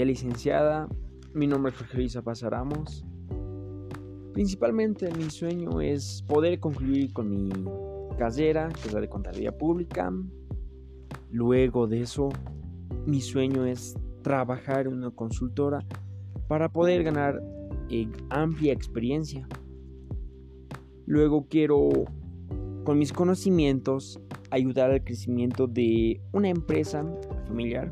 licenciada. Mi nombre es Jorge Pasaramos. Principalmente mi sueño es poder concluir con mi carrera, que es la de contabilidad pública. Luego de eso, mi sueño es trabajar en una consultora para poder ganar eh, amplia experiencia. Luego quiero, con mis conocimientos, ayudar al crecimiento de una empresa familiar